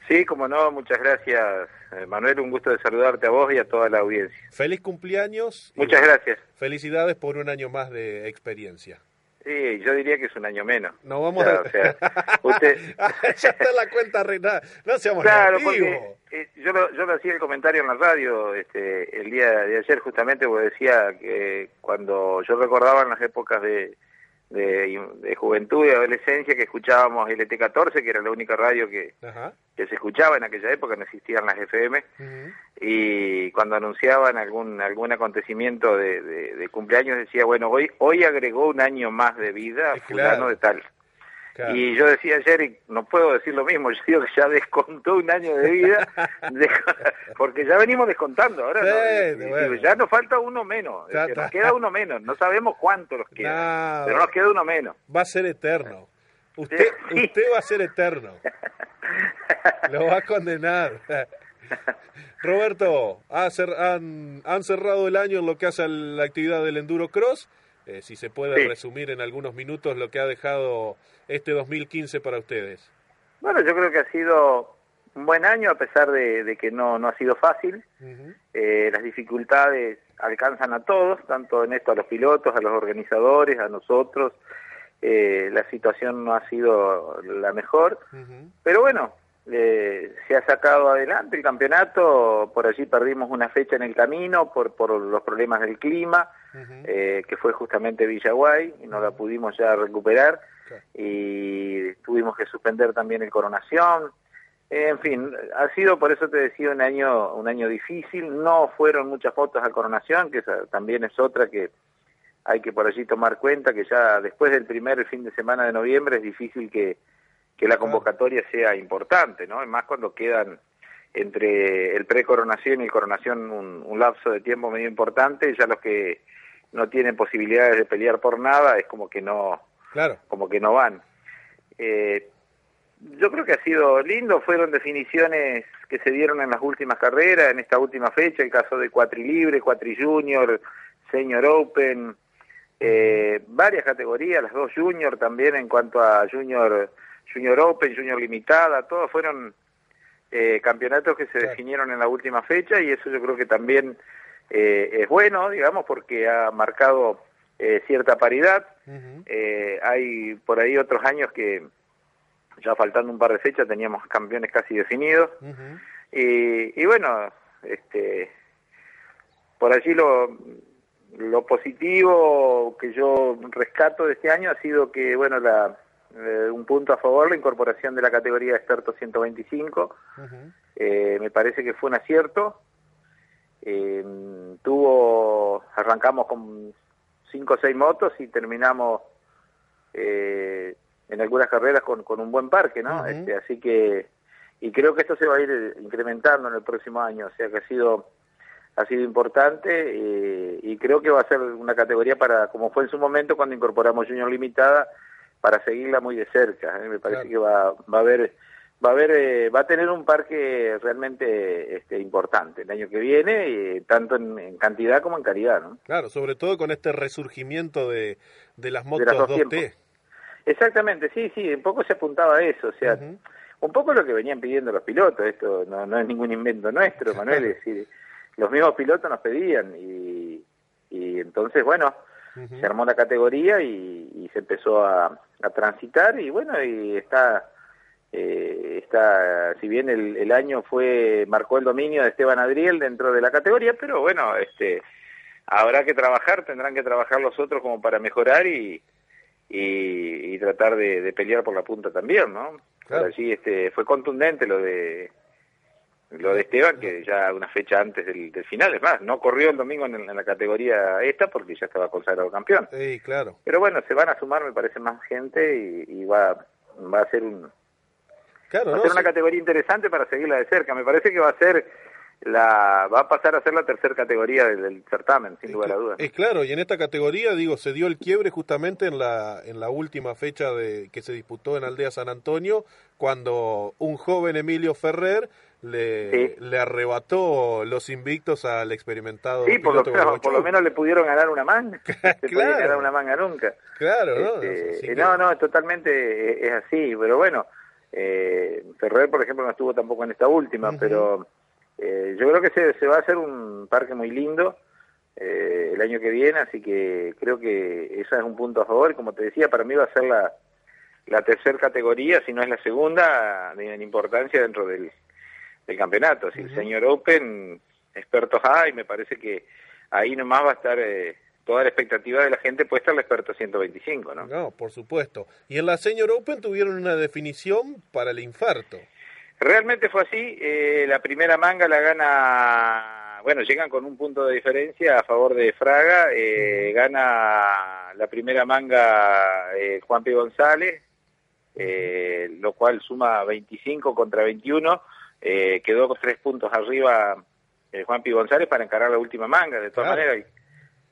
[SPEAKER 10] Sí, como no, muchas gracias, eh, Manuel. Un gusto de saludarte a vos y a toda la audiencia.
[SPEAKER 3] Feliz cumpleaños.
[SPEAKER 10] Muchas gracias.
[SPEAKER 3] Felicidades por un año más de experiencia.
[SPEAKER 10] Sí, yo diría que es un año menos.
[SPEAKER 3] No vamos a...
[SPEAKER 10] o sea, usted...
[SPEAKER 3] ya está la cuenta arreglada. No seamos
[SPEAKER 10] Claro,
[SPEAKER 3] negativos.
[SPEAKER 10] porque eh, yo, lo, yo lo hacía el comentario en la radio este, el día de ayer justamente porque decía que cuando yo recordaba en las épocas de, de, de juventud y adolescencia que escuchábamos LT14, que era la única radio que, que se escuchaba en aquella época, no existían las FM, y cuando anunciaban algún algún acontecimiento de, de- de cumpleaños decía, bueno, hoy hoy agregó un año más de vida fulano
[SPEAKER 3] claro.
[SPEAKER 10] de tal.
[SPEAKER 3] Claro.
[SPEAKER 10] Y yo decía ayer, y no puedo decir lo mismo, yo digo que ya descontó un año de vida, de- porque ya venimos descontando, ahora
[SPEAKER 3] Sí,
[SPEAKER 10] no,
[SPEAKER 3] bueno.
[SPEAKER 10] ya nos falta uno menos, nos queda uno menos, no sabemos cuánto nos queda,
[SPEAKER 3] No.
[SPEAKER 10] pero nos queda uno menos.
[SPEAKER 3] Va a ser eterno. Usted,
[SPEAKER 10] Sí.
[SPEAKER 3] usted va a ser eterno. Lo va a condenar. Roberto, ha cer- han, han cerrado el año en lo que hace a la actividad del Enduro Cross. Eh, si se puede
[SPEAKER 10] Sí.
[SPEAKER 3] resumir en algunos minutos lo que ha dejado este 2015 para ustedes.
[SPEAKER 10] Bueno, yo creo que ha sido un buen año a pesar de, de que no, no ha sido fácil. Eh, las dificultades alcanzan a todos, tanto en esto a los pilotos, a los organizadores, a nosotros. Eh, la situación no ha sido la mejor, pero bueno, eh, se ha sacado adelante el campeonato. Por allí perdimos una fecha en el camino por, por los problemas del clima, eh, que fue justamente Villaguay, y no la pudimos ya recuperar. Y tuvimos que suspender también el coronación. En fin, ha sido, por eso te decía, un año, un año difícil. No fueron muchas fotos a coronación, que esa también es otra que hay que por allí tomar cuenta, que ya después del primer fin de semana de noviembre es difícil que, que la convocatoria sea importante, ¿no? Más cuando quedan entre el pre-coronación y el coronación un, un lapso de tiempo medio importante, ya los que no tienen posibilidades de pelear por nada es como que no,
[SPEAKER 3] Claro.
[SPEAKER 10] como que no van. Eh, yo creo que ha sido lindo, fueron definiciones que se dieron en las últimas carreras, en esta última fecha, el caso de Cuatri Libre, Cuatri Junior, Senior Open, eh, varias categorías, las dos Junior también en cuanto a Junior, Junior Open, Junior Limitada, todos fueron eh, campeonatos que se definieron en la última fecha y eso yo creo que también eh, es bueno, digamos, porque ha marcado eh, cierta paridad. Eh, hay por ahí otros años que ya faltando un par de fechas teníamos campeones casi definidos. Y, y bueno, este, por allí lo, lo positivo que yo rescato de este año ha sido que, bueno, la, eh, un punto a favor, la incorporación de la categoría experto 125. Eh, me parece que fue un acierto. Eh, tuvo, arrancamos con cinco o seis motos y terminamos eh, en algunas carreras con, con un buen parque, ¿no? Este, así que, y creo que esto se va a ir eh, incrementando en el próximo año, o sea que ha sido ha sido importante eh, y creo que va a ser una categoría para, como fue en su momento cuando incorporamos Junior Limitada, para seguirla muy de cerca. ¿eh? Me parece que va, va a haber va a haber eh, va a tener un parque realmente este, importante el año que viene y tanto en, en cantidad como en calidad ¿no?
[SPEAKER 3] Claro, sobre todo con este resurgimiento de, de las motos
[SPEAKER 10] De las dos
[SPEAKER 3] 2T.
[SPEAKER 10] tiempos. exactamente sí sí un poco se apuntaba a eso o sea un poco lo que venían pidiendo los pilotos esto no, no es ningún invento nuestro Manuel es decir los mismos pilotos nos pedían y, y entonces bueno se armó la categoría y, y se empezó a, a transitar y bueno y está eh, está si bien el, el año fue marcó el dominio de Esteban Adriel dentro de la categoría pero bueno este habrá que trabajar tendrán que trabajar los otros como para mejorar y y, y tratar de, de pelear por la punta también no
[SPEAKER 3] Claro.
[SPEAKER 10] Pero este fue contundente lo de lo de Esteban que ya una fecha antes del, del final es más no corrió el domingo en, en la categoría esta porque ya estaba consagrado campeón
[SPEAKER 3] Sí, claro.
[SPEAKER 10] pero bueno, se van a sumar, me parece, más gente y, y va, va a ser un
[SPEAKER 3] Claro,
[SPEAKER 10] va a
[SPEAKER 3] ¿no?
[SPEAKER 10] ser una
[SPEAKER 3] Sí.
[SPEAKER 10] categoría interesante para seguirla de cerca. Me parece que va a ser la va a pasar a ser la tercera categoría del, del certamen, sin lugar a dudas.
[SPEAKER 3] Es claro, y en esta categoría, digo, se dio el quiebre justamente en la, en la última fecha de, que se disputó en Aldea San Antonio, cuando un joven Emilio Ferrer le, le arrebató los invictos al experimentado
[SPEAKER 10] Sí, por lo, menos,
[SPEAKER 3] Gorbachev.
[SPEAKER 10] por lo menos le pudieron ganar una manga. Se
[SPEAKER 3] Claro.
[SPEAKER 10] ganar una manga nunca.
[SPEAKER 3] Claro, ¿no?
[SPEAKER 10] Este, no, no, totalmente es, es así, pero bueno, eh, Ferrer, por ejemplo, no estuvo tampoco en esta última, pero eh, yo creo que se, se va a hacer un parque muy lindo eh, el año que viene, así que creo que eso es un punto a favor. Y como te decía, para mí va a ser la, la tercera categoría, si no es la segunda, en importancia dentro del, del campeonato. Si el señor Open, expertos hay, me parece que ahí nomás va a estar eh, toda la expectativa de la gente puesta al experto 125, ¿no?
[SPEAKER 3] No, por supuesto. Y en la Senior Open tuvieron una definición para el infarto.
[SPEAKER 10] Realmente fue así, eh, la primera manga la gana, bueno, llegan con un punto de diferencia a favor de Fraga, eh, gana la primera manga eh, Juan P. González, eh, lo cual suma 25 contra 21, eh, quedó con tres puntos arriba eh, Juan P. González para encarar la última manga, de todas
[SPEAKER 3] Claro.
[SPEAKER 10] maneras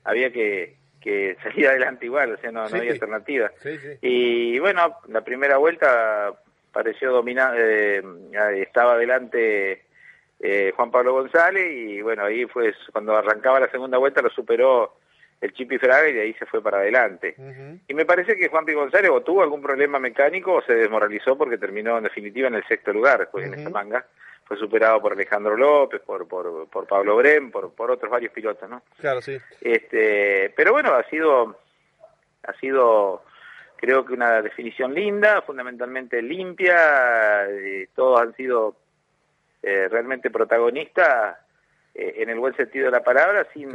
[SPEAKER 10] había que, que salir adelante igual, o sea, no, no
[SPEAKER 3] Sí.
[SPEAKER 10] había alternativa.
[SPEAKER 3] Sí.
[SPEAKER 10] Y bueno, la primera vuelta pareció dominar, eh, estaba adelante eh, Juan Pablo González y bueno, ahí fue cuando arrancaba la segunda vuelta lo superó el Chipi Fraga y de ahí se fue para adelante. Y me parece que Juan P. González o tuvo algún problema mecánico o se desmoralizó porque terminó en definitiva en el sexto lugar pues, en esta manga. Fue superado por Alejandro López, por, por, por Pablo Brem, por, por otros varios pilotos, ¿no?
[SPEAKER 3] Claro, sí.
[SPEAKER 10] Este, pero bueno, ha sido, ha sido, creo que una definición linda, fundamentalmente limpia. eh, todos han sido eh, realmente protagonistas eh, en el buen sentido de la palabra, sin,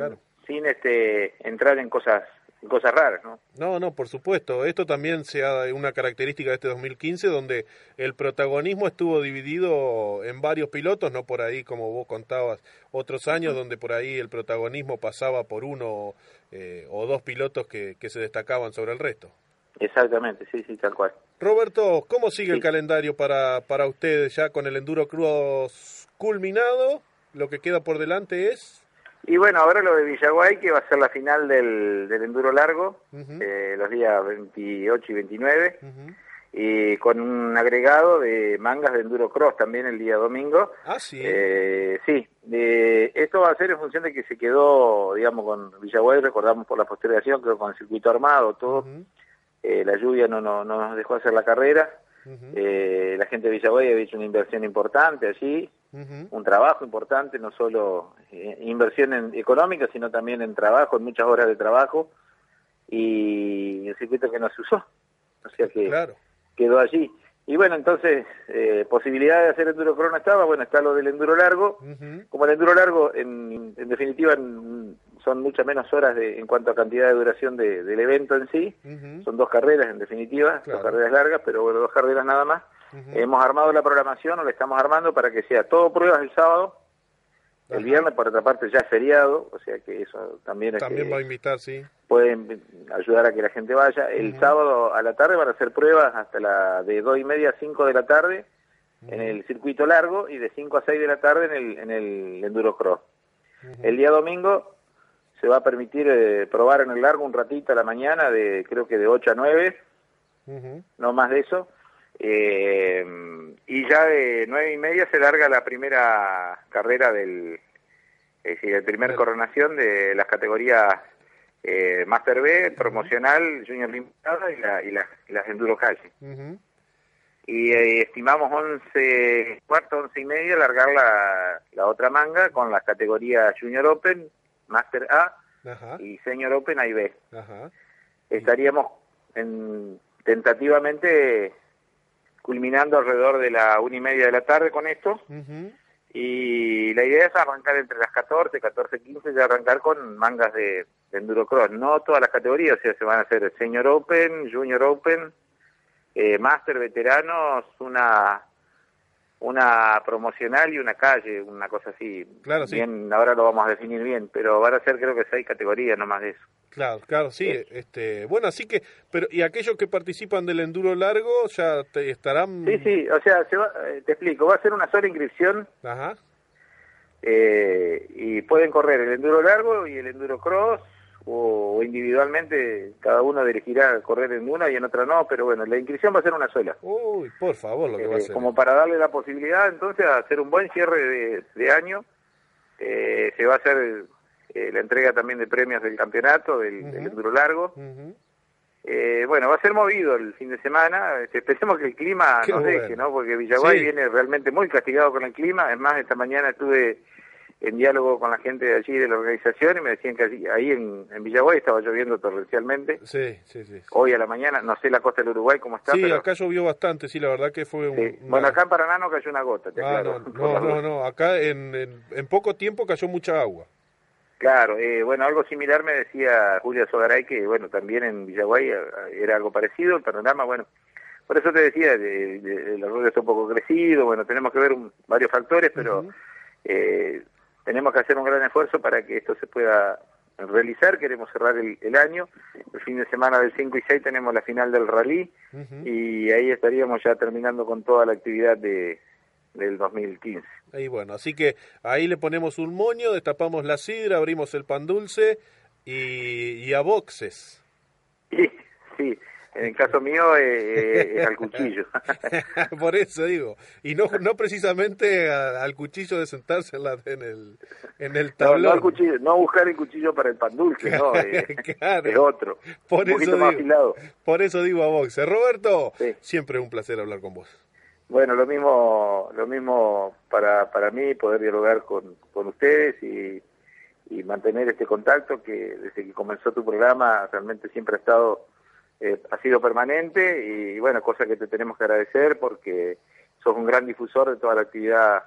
[SPEAKER 10] sin este, entrar en cosas, cosas raras, ¿no?
[SPEAKER 3] No, no, por supuesto. Esto también sea una característica de este 2015, donde el protagonismo estuvo dividido en varios pilotos, no por ahí, como vos contabas, otros años donde por ahí el protagonismo pasaba por uno eh, o dos pilotos que, que se destacaban sobre el resto.
[SPEAKER 10] Exactamente, sí, sí, tal cual.
[SPEAKER 3] Roberto, ¿cómo sigue el calendario para, para ustedes ya con el Enduro Cruz culminado? Lo que queda por delante es...
[SPEAKER 10] Y bueno, ahora lo de Villaguay, que va a ser la final del, del enduro largo, eh, los días 28 y 29, y con un agregado de mangas de enduro cross también el día domingo.
[SPEAKER 3] Ah, sí.
[SPEAKER 10] Eh, sí, eh, esto va a ser en función de que se quedó, digamos, con Villaguay, recordamos por la postergación, creo con el circuito armado, todo. Eh, la lluvia no, no, no nos dejó hacer la carrera. Eh, la gente de Villaguay había hecho una inversión importante allí, un trabajo importante, no solo eh, inversión en- económica, sino también en trabajo, en muchas horas de trabajo, y el circuito que no se usó. O sea que quedó allí. Y bueno, entonces, eh, posibilidad de hacer enduro crono estaba, bueno, está lo del enduro largo. Como el enduro largo, en, en definitiva, en- son muchas menos horas de, en cuanto a cantidad de duración de- del evento en sí. Son dos carreras, en definitiva, dos carreras largas, pero bueno, dos carreras nada más. Hemos armado la programación, o la estamos armando para que sea todo pruebas el sábado. El viernes, por otra parte, ya es feriado, o sea que eso también, es
[SPEAKER 3] También
[SPEAKER 10] que
[SPEAKER 3] va a invitar, sí.
[SPEAKER 10] pueden ayudar a que la gente vaya. El sábado a la tarde van a hacer pruebas hasta la de dos y media a 5 de la tarde en el circuito largo y de 5 a 6 de la tarde en el, en el enduro cross. El día domingo se va a permitir eh, probar en el largo un ratito a la mañana, de creo que de 8 a 9,
[SPEAKER 3] Ujú.
[SPEAKER 10] no más de eso. Eh, y ya de nueve y media se larga la primera carrera del, es decir, el primer coronación de las categorías eh, Master B, promocional, Junior Limitada y, la, y, la- y las Enduro Calle.
[SPEAKER 3] Ujú.
[SPEAKER 10] Y eh, estimamos 11, cuarto, 11 y media largar la, la otra manga con las categorías Junior Open, Master A y Senior Open A y B. Estaríamos en, tentativamente culminando alrededor de la una y media de la tarde con esto.
[SPEAKER 3] Ujú.
[SPEAKER 10] Y la idea es arrancar entre las 14, 14, 15, y arrancar con mangas de, de Endurocross. No todas las categorías, o sea, se van a hacer Senior Open, Junior Open, eh, Master Veteranos, una una promocional y una calle, una cosa así.
[SPEAKER 3] Claro, sí.
[SPEAKER 10] Bien, ahora lo vamos a definir bien, pero van a ser creo que seis categorías, no más de eso.
[SPEAKER 3] Claro, claro, sí. Este, bueno, así que, pero y aquellos que participan del enduro largo ya te estarán.
[SPEAKER 10] Sí, sí, o sea, se va- eh, te explico, va a ser una sola inscripción
[SPEAKER 3] Ajá.
[SPEAKER 10] eh, y pueden correr el enduro largo y el enduro cross o, individualmente cada uno elegirá correr en una y en otra no, pero bueno, la inscripción va a ser una sola.
[SPEAKER 3] Uy, por favor, lo que va a
[SPEAKER 10] Eh,
[SPEAKER 3] ser.
[SPEAKER 10] como para darle la posibilidad entonces a hacer un buen cierre de, de año, eh, se va a hacer eh, la entrega también de premios del campeonato, del, del enduro largo. Eh, bueno, va a ser movido el fin de semana. Este, Esperemos que el clima
[SPEAKER 3] Qué
[SPEAKER 10] nos
[SPEAKER 3] bueno.
[SPEAKER 10] deje, ¿no? Porque Villaguay
[SPEAKER 3] Sí.
[SPEAKER 10] viene realmente muy castigado con el clima. Es más, esta mañana estuve en diálogo con la gente de allí de la organización y me decían que allí- ahí en, en Villaguay estaba lloviendo torrencialmente.
[SPEAKER 3] Sí, sí, sí.
[SPEAKER 10] Hoy a la mañana, no sé la costa del Uruguay cómo está,
[SPEAKER 3] Sí,
[SPEAKER 10] pero
[SPEAKER 3] acá llovió bastante, sí, la verdad que fue un.
[SPEAKER 10] sí.
[SPEAKER 3] una-
[SPEAKER 10] bueno, acá en Paraná no cayó una gota, te
[SPEAKER 3] Ah,
[SPEAKER 10] aclaro.
[SPEAKER 3] no, no, no, acá en, en, en poco tiempo cayó mucha agua.
[SPEAKER 10] Claro, eh, bueno, algo similar me decía Julia Sogaray, que bueno, también en Villaguay eh, era algo parecido, el panorama, bueno, por eso te decía, de- de- el arroyo está un poco crecido, bueno, tenemos que ver un- varios factores, pero eh, tenemos que hacer un gran esfuerzo para que esto se pueda realizar, queremos cerrar el, el año, el fin de semana del 5 y 6 tenemos la final del rally y ahí estaríamos ya terminando con toda la actividad de del 2015.
[SPEAKER 3] Y bueno, así que ahí le ponemos un moño, destapamos la sidra, abrimos el pan dulce y, y a boxes.
[SPEAKER 10] Sí, sí, en el caso mío eh, eh, al cuchillo.
[SPEAKER 3] Por eso digo. Y no, no precisamente a- al cuchillo de sentarse en, la- en el, en el tablón.
[SPEAKER 10] no, al cuchillo, no buscar el cuchillo para el pan dulce, no, eh,
[SPEAKER 3] Claro.
[SPEAKER 10] es otro,
[SPEAKER 3] Por
[SPEAKER 10] un poquito
[SPEAKER 3] eso
[SPEAKER 10] más afilado.
[SPEAKER 3] Por eso digo a boxes. Roberto, siempre un placer hablar con vos.
[SPEAKER 10] Bueno, lo mismo, lo mismo para, para mí, poder dialogar con, con ustedes y, y mantener este contacto que desde que comenzó tu programa realmente siempre ha estado, eh, ha sido permanente y bueno, cosa que te tenemos que agradecer porque sos un gran difusor de toda la actividad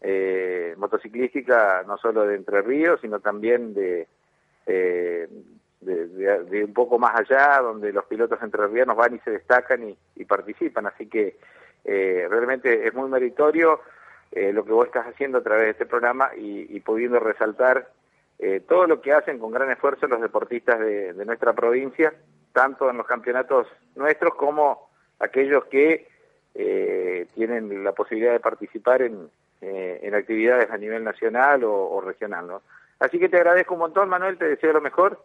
[SPEAKER 10] eh, motociclística, no solo de Entre Ríos, sino también de, eh, de, de- un poco más allá, donde los pilotos entrerrianos van y se destacan y, participan. Así que eh, realmente es muy meritorio eh, lo que vos estás haciendo a través de este programa y, y pudiendo resaltar eh, todo lo que hacen con gran esfuerzo los deportistas de, de nuestra provincia, tanto en los campeonatos nuestros como aquellos que eh, tienen la posibilidad de participar en, eh, en actividades a nivel nacional o, o regional. ¿no? Así que te agradezco un montón, Manuel, te deseo lo mejor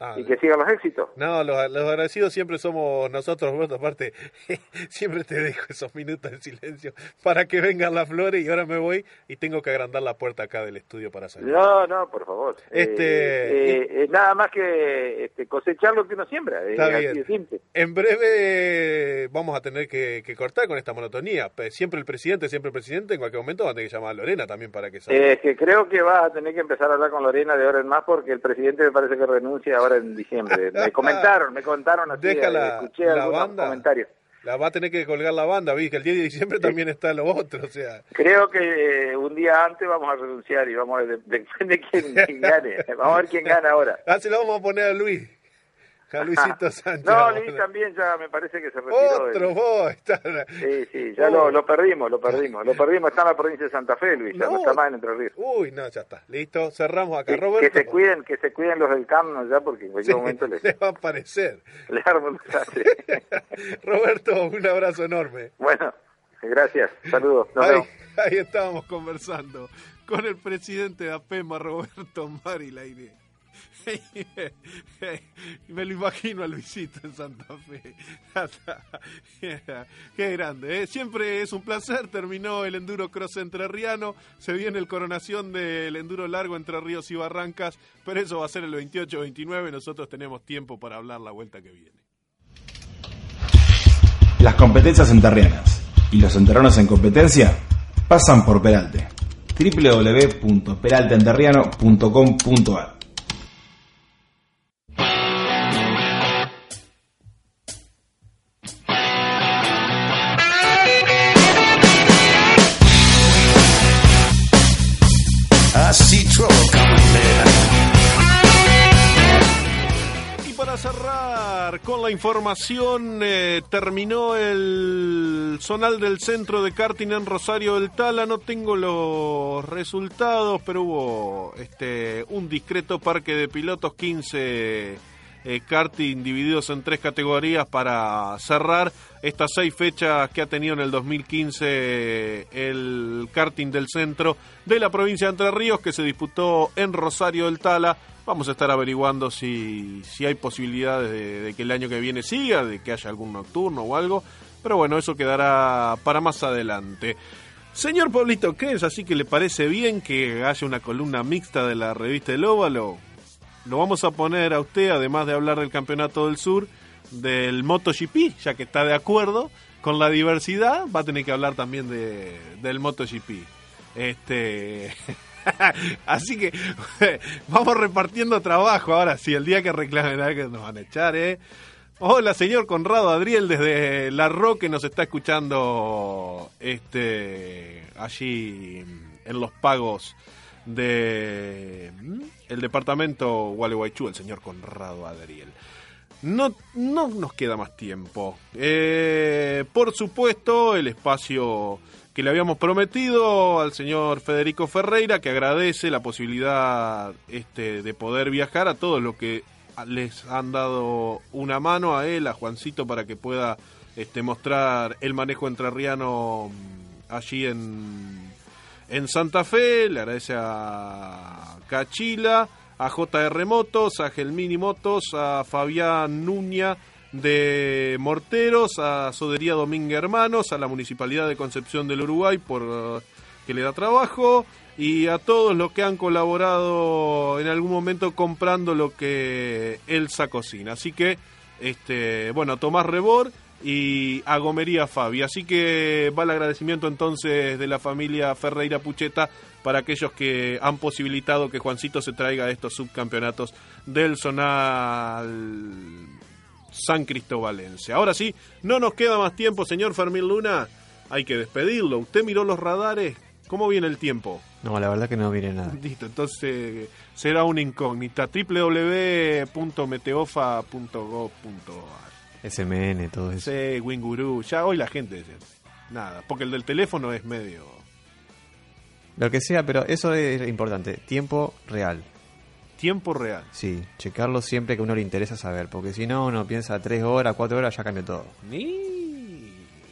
[SPEAKER 3] Ah,
[SPEAKER 10] y que sigan los éxitos.
[SPEAKER 3] No, los, los agradecidos siempre somos nosotros, Roberto. Aparte, siempre te dejo esos minutos de silencio para que vengan las flores y ahora me voy y tengo que agrandar la puerta acá del estudio para salir.
[SPEAKER 10] No, no, por favor.
[SPEAKER 3] Este,
[SPEAKER 10] Eh, eh, es nada más que este, cosechar lo que uno siembra. eh,
[SPEAKER 3] Está bien. En breve vamos a tener que, que cortar con esta monotonía. Siempre el presidente, siempre el presidente. En cualquier momento va a tener que llamar a Lorena también para que salga.
[SPEAKER 10] Eh, que creo que vas a tener que empezar a hablar con Lorena de ahora en más porque el presidente me parece que renuncia ahora en diciembre. Me comentaron, me contaron así,
[SPEAKER 3] Deja
[SPEAKER 10] eh,
[SPEAKER 3] la-
[SPEAKER 10] escuché
[SPEAKER 3] la banda.
[SPEAKER 10] comentarios.
[SPEAKER 3] La va a tener que colgar la banda, vi que el 10 de diciembre también está lo otro, o sea.
[SPEAKER 10] Creo que eh, un día antes vamos a renunciar y vamos a ver, de- depende de quién, quién gane. Vamos a ver quién gana ahora.
[SPEAKER 3] Ah, se lo vamos a poner a Luis. A Luisito Sánchez.
[SPEAKER 10] No, Luis también ya me parece que se retiró.
[SPEAKER 3] Otro vos. Está...
[SPEAKER 10] Sí, sí, ya lo, lo perdimos, lo perdimos. Lo perdimos, está en la provincia de Santa Fe, Luis, ya no, está más en Entre Ríos.
[SPEAKER 3] Uy, no, ya está. Listo, cerramos acá.
[SPEAKER 10] Que, que
[SPEAKER 3] Roberto,
[SPEAKER 10] se cuiden, que se cuiden los del CAM ya porque en cualquier
[SPEAKER 3] Sí,
[SPEAKER 10] momento les,
[SPEAKER 3] le va a aparecer.
[SPEAKER 10] les armo un desastre.
[SPEAKER 3] Roberto, un abrazo enorme.
[SPEAKER 10] Bueno, gracias, saludos, nos
[SPEAKER 3] Ahí,
[SPEAKER 10] vemos.
[SPEAKER 3] ahí estábamos conversando con el presidente de APEMA, Roberto Marilaire. Me lo imagino a Luisito en Santa Fe. Qué grande. ¿eh? Siempre es un placer. Terminó el Enduro Cross Entrerriano. Se viene el coronación del Enduro Largo entre Ríos y Barrancas. Pero eso va a ser el 28-29. Nosotros tenemos tiempo para hablar la vuelta que viene.
[SPEAKER 2] Las competencias enterrianas y los enterranos en competencia pasan por Peralte. www.peralteenterriano.com.ar
[SPEAKER 3] con la información, eh, terminó el zonal del centro de karting en Rosario del Tala. No tengo los resultados, pero hubo este un discreto parque de pilotos, 15 eh, karting divididos en tres categorías para cerrar estas seis fechas que ha tenido en el 2015 el karting del centro de la provincia de Entre Ríos que se disputó en Rosario del Tala. Vamos a estar averiguando si, si hay posibilidades de, que el año que viene siga, de que haya algún nocturno o algo. Pero bueno, eso quedará para más adelante. Señor Pablito, ¿qué es? Así que le parece bien que haya una columna mixta de la revista El Óvalo. Lo vamos a poner a usted, además de hablar del Campeonato del Sur, del MotoGP, ya que está de acuerdo con la diversidad, va a tener que hablar también de, del MotoGP. Este. Así que vamos repartiendo trabajo ahora. Si el día que reclamen que nos van a echar, ¿eh? Hola, señor Conrado Adriel, desde La Roque nos está escuchando este allí en los pagos de ¿mm? El departamento Gualeguaychú, el señor Conrado Adriel. No, no nos queda más tiempo. Eh, por supuesto, el espacio que le habíamos prometido al señor Federico Ferreira, que agradece la posibilidad este, de poder viajar a todos los que les han dado una mano a él, a Juancito, para que pueda este, mostrar el manejo entrerriano mm, allí en, en Santa Fe. Le agradece a Cachila, a JR Motos, a Gelmini Motos, a Fabián Nuña de Morteros, a Sodería Domínguez Hermanos, a la Municipalidad de Concepción del Uruguay por eh, que le da trabajo y a todos los que han colaborado en algún momento comprando lo que Elsa cocina. Así que, este, bueno, a Tomás Rebor y a Gomería Fabi. Así que va el agradecimiento entonces de la familia Ferreira Pucheta para aquellos que han posibilitado que Juancito se traiga a estos subcampeonatos del zonal San Cristobalense. Ahora sí, no nos queda más tiempo, señor Fermín Luna. Hay que despedirlo. ¿Usted miró los radares? ¿Cómo viene el tiempo?
[SPEAKER 4] No, la verdad que no viene nada.
[SPEAKER 3] Listo, entonces será una incógnita. www.meteofa.gov.ar
[SPEAKER 4] SMN, todo eso.
[SPEAKER 3] Sí, Winguru. Ya hoy la gente dice nada, porque el del teléfono es medio...
[SPEAKER 4] Lo que sea, pero eso es importante. Tiempo real.
[SPEAKER 3] Tiempo real.
[SPEAKER 4] Sí, checarlo siempre que a uno le interesa saber, porque si no, uno piensa tres horas, cuatro horas, ya cambia todo.
[SPEAKER 3] Ni...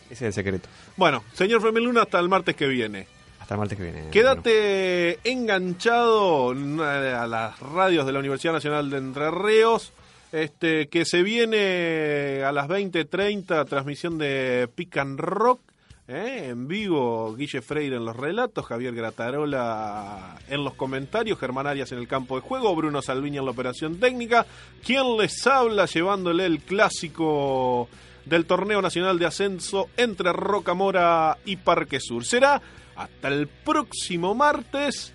[SPEAKER 4] Ese es el secreto.
[SPEAKER 3] Bueno, señor Fermín Luna, hasta el martes que viene.
[SPEAKER 4] Hasta el martes que viene.
[SPEAKER 3] Quédate enganchado a las radios de la Universidad Nacional de Entre Ríos. Este, que se viene a las 20.30 transmisión de Pick and Rock. ¿eh? En vivo, Guille Freire en los relatos, Javier Gratarola en los comentarios, Germán Arias en el campo de juego, Bruno Salviña en la operación técnica. ¿Quién les habla llevándole el clásico del torneo nacional de ascenso entre Rocamora y Parque Sur? Será hasta el próximo martes,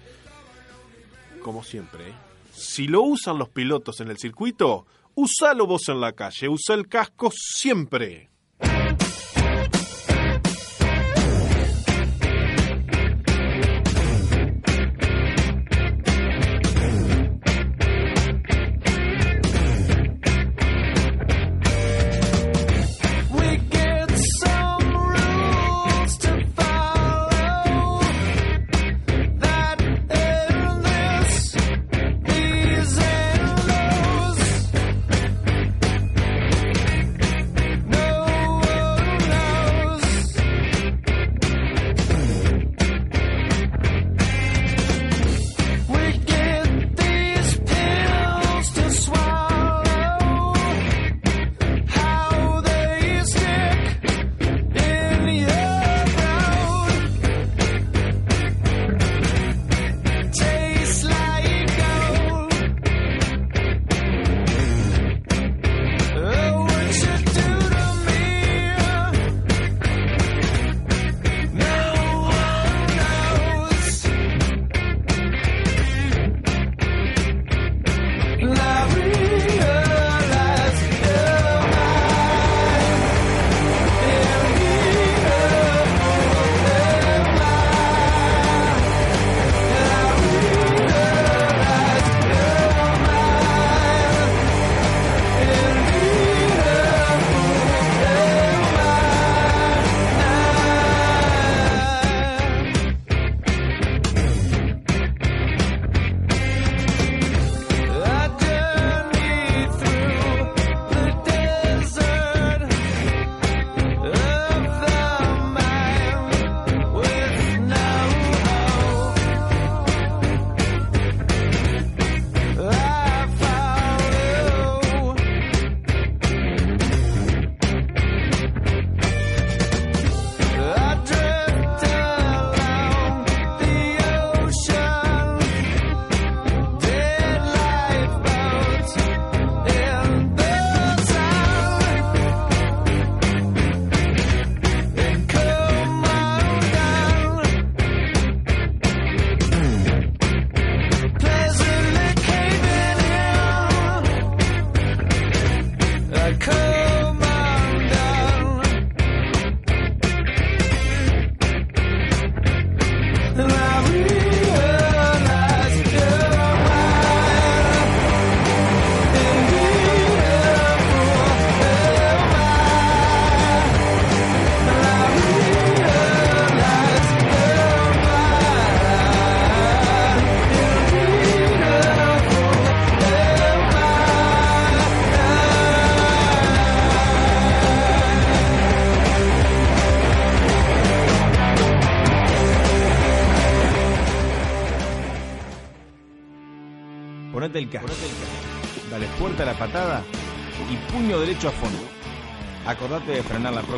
[SPEAKER 3] como siempre. ¿eh? Si lo usan los pilotos en el circuito, usalo vos en la calle, usa el casco siempre.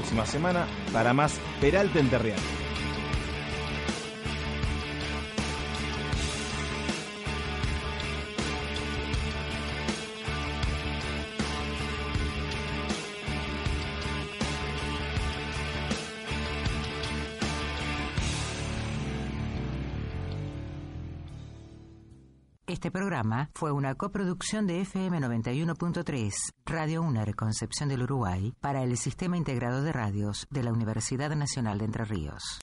[SPEAKER 2] Próxima semana para más Peralta Enterriano.
[SPEAKER 1] Este coproducción de FM 91.3, Radio UNER Concepción del Uruguay, para el Sistema Integrado de Radios de la Universidad Nacional de Entre Ríos.